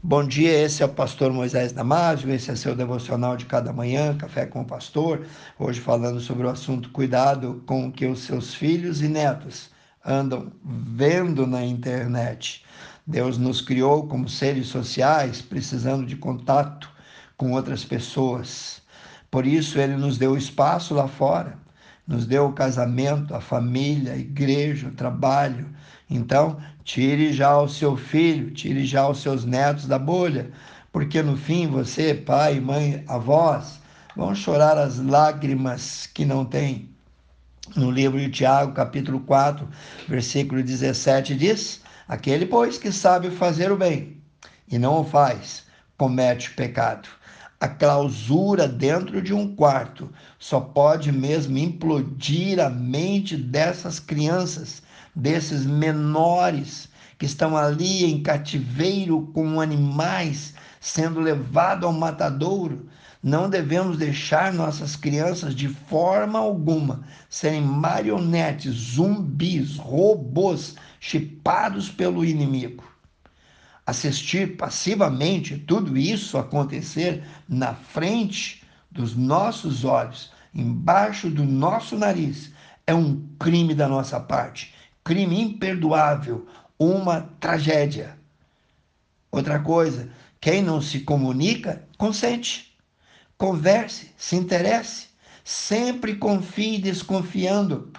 Bom dia, esse é o pastor Moisés Damásio, esse é seu devocional de cada manhã, Café com o Pastor. Hoje falando sobre o assunto cuidado com o que os seus filhos e netos andam vendo na internet. Deus nos criou como seres sociais, precisando de contato com outras pessoas. Por isso ele nos deu espaço lá fora, nos deu o casamento, a família, a igreja, o trabalho. Então, tire já o seu filho, tire já os seus netos da bolha, porque no fim você, pai, mãe, avós, vão chorar as lágrimas que não têm. No livro de Tiago, capítulo 4, versículo 17, diz: Aquele, pois, que sabe fazer o bem e não o faz, comete pecado a clausura dentro de um quarto só pode mesmo implodir a mente dessas crianças, desses menores que estão ali em cativeiro com animais, sendo levados ao matadouro. Não devemos deixar nossas crianças de forma alguma serem marionetes, zumbis, robôs chipados pelo inimigo assistir passivamente tudo isso acontecer na frente dos nossos olhos, embaixo do nosso nariz, é um crime da nossa parte, crime imperdoável, uma tragédia. Outra coisa, quem não se comunica, consente. Converse, se interesse, sempre confie desconfiando.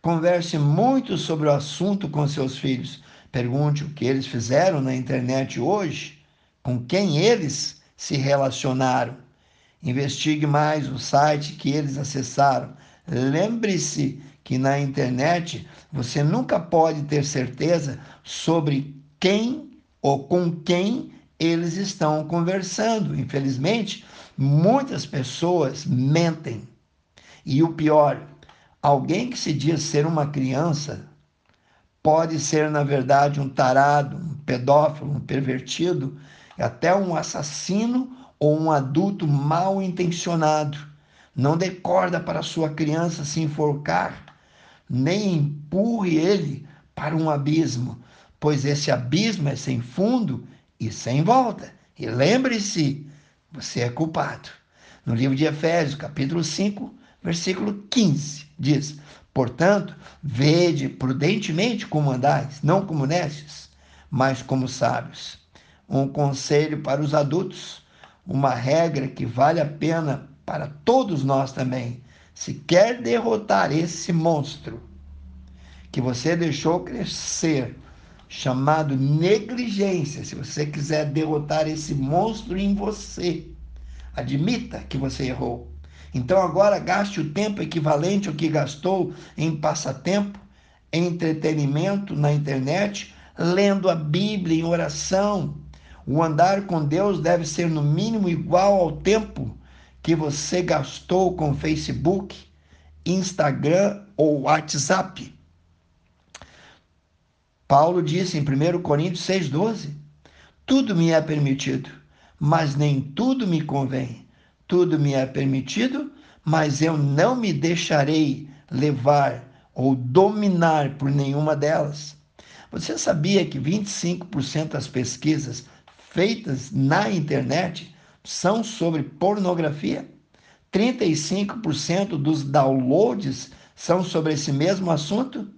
Converse muito sobre o assunto com seus filhos Pergunte o que eles fizeram na internet hoje, com quem eles se relacionaram. Investigue mais o site que eles acessaram. Lembre-se que na internet você nunca pode ter certeza sobre quem ou com quem eles estão conversando. Infelizmente, muitas pessoas mentem. E o pior, alguém que se diz ser uma criança pode ser, na verdade, um tarado, um pedófilo, um pervertido, até um assassino ou um adulto mal intencionado. Não dê corda para sua criança se enforcar, nem empurre ele para um abismo, pois esse abismo é sem fundo e sem volta. E lembre-se, você é culpado. No livro de Efésios, capítulo 5, versículo 15, diz: Portanto, vede prudentemente como andais, não como nestes, mas como sábios. Um conselho para os adultos, uma regra que vale a pena para todos nós também. Se quer derrotar esse monstro que você deixou crescer, chamado negligência, se você quiser derrotar esse monstro em você, admita que você errou então agora gaste o tempo equivalente ao que gastou em passatempo, em entretenimento na internet, lendo a Bíblia em oração. O andar com Deus deve ser no mínimo igual ao tempo que você gastou com Facebook, Instagram ou WhatsApp. Paulo disse em 1 Coríntios 6,12: Tudo me é permitido, mas nem tudo me convém. Tudo me é permitido, mas eu não me deixarei levar ou dominar por nenhuma delas. Você sabia que 25% das pesquisas feitas na internet são sobre pornografia? 35% dos downloads são sobre esse mesmo assunto?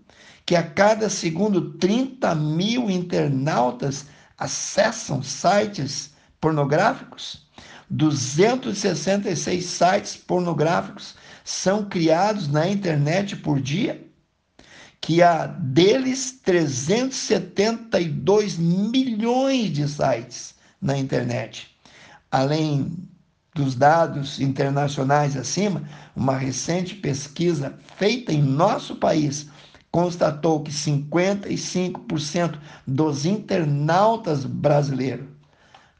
Que a cada segundo 30 mil internautas acessam sites pornográficos? 266 sites pornográficos são criados na internet por dia, que há deles 372 milhões de sites na internet. Além dos dados internacionais acima, uma recente pesquisa feita em nosso país constatou que 55% dos internautas brasileiros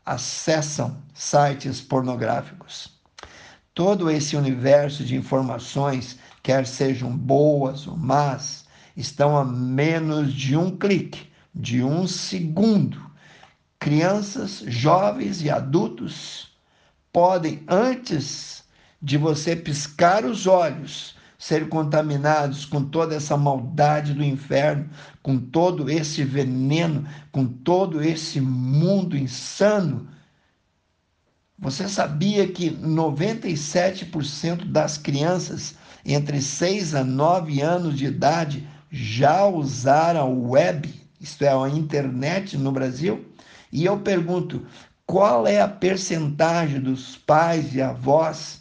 acessam sites pornográficos. Todo esse universo de informações, quer sejam boas ou más, estão a menos de um clique, de um segundo. Crianças, jovens e adultos podem, antes de você piscar os olhos, ser contaminados com toda essa maldade do inferno, com todo esse veneno, com todo esse mundo insano. Você sabia que 97% das crianças entre 6 a 9 anos de idade já usaram o web, isto é, a internet no Brasil? E eu pergunto, qual é a percentagem dos pais e avós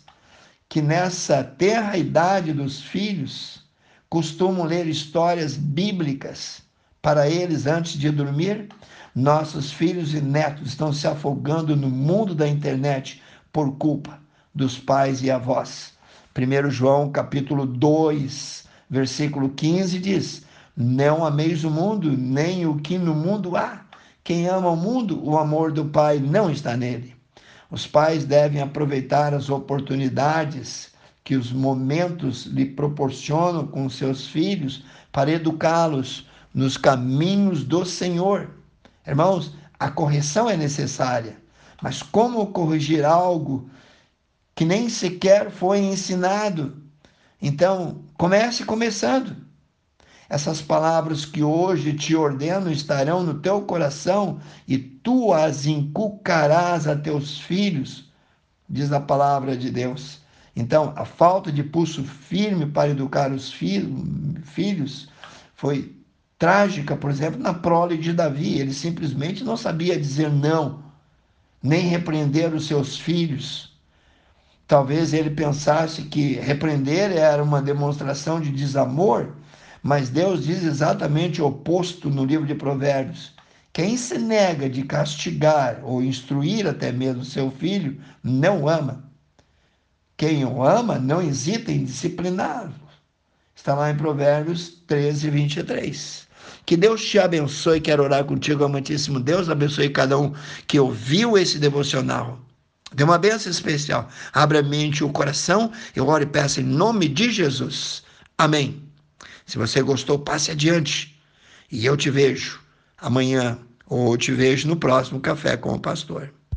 que nessa terra idade dos filhos costumam ler histórias bíblicas para eles antes de dormir? Nossos filhos e netos estão se afogando no mundo da internet por culpa dos pais e avós. 1 João capítulo 2, versículo 15 diz: Não ameis o mundo, nem o que no mundo há. Quem ama o mundo, o amor do Pai não está nele. Os pais devem aproveitar as oportunidades que os momentos lhe proporcionam com seus filhos para educá-los nos caminhos do Senhor. Irmãos, a correção é necessária, mas como corrigir algo que nem sequer foi ensinado. Então, comece começando. Essas palavras que hoje te ordeno estarão no teu coração e tu as inculcarás a teus filhos, diz a palavra de Deus. Então, a falta de pulso firme para educar os filhos foi trágica, por exemplo, na prole de Davi. Ele simplesmente não sabia dizer não, nem repreender os seus filhos. Talvez ele pensasse que repreender era uma demonstração de desamor, mas Deus diz exatamente o oposto no livro de Provérbios. Quem se nega de castigar ou instruir até mesmo seu filho, não ama. Quem o ama, não hesita em discipliná-lo. Está lá em Provérbios 13, 23. Que Deus te abençoe. Quero orar contigo, amantíssimo Deus. Abençoe cada um que ouviu esse devocional. Dê uma bênção especial. Abra a mente e o coração. Eu oro e peço em nome de Jesus. Amém. Se você gostou, passe adiante. E eu te vejo amanhã ou te vejo no próximo Café com o Pastor.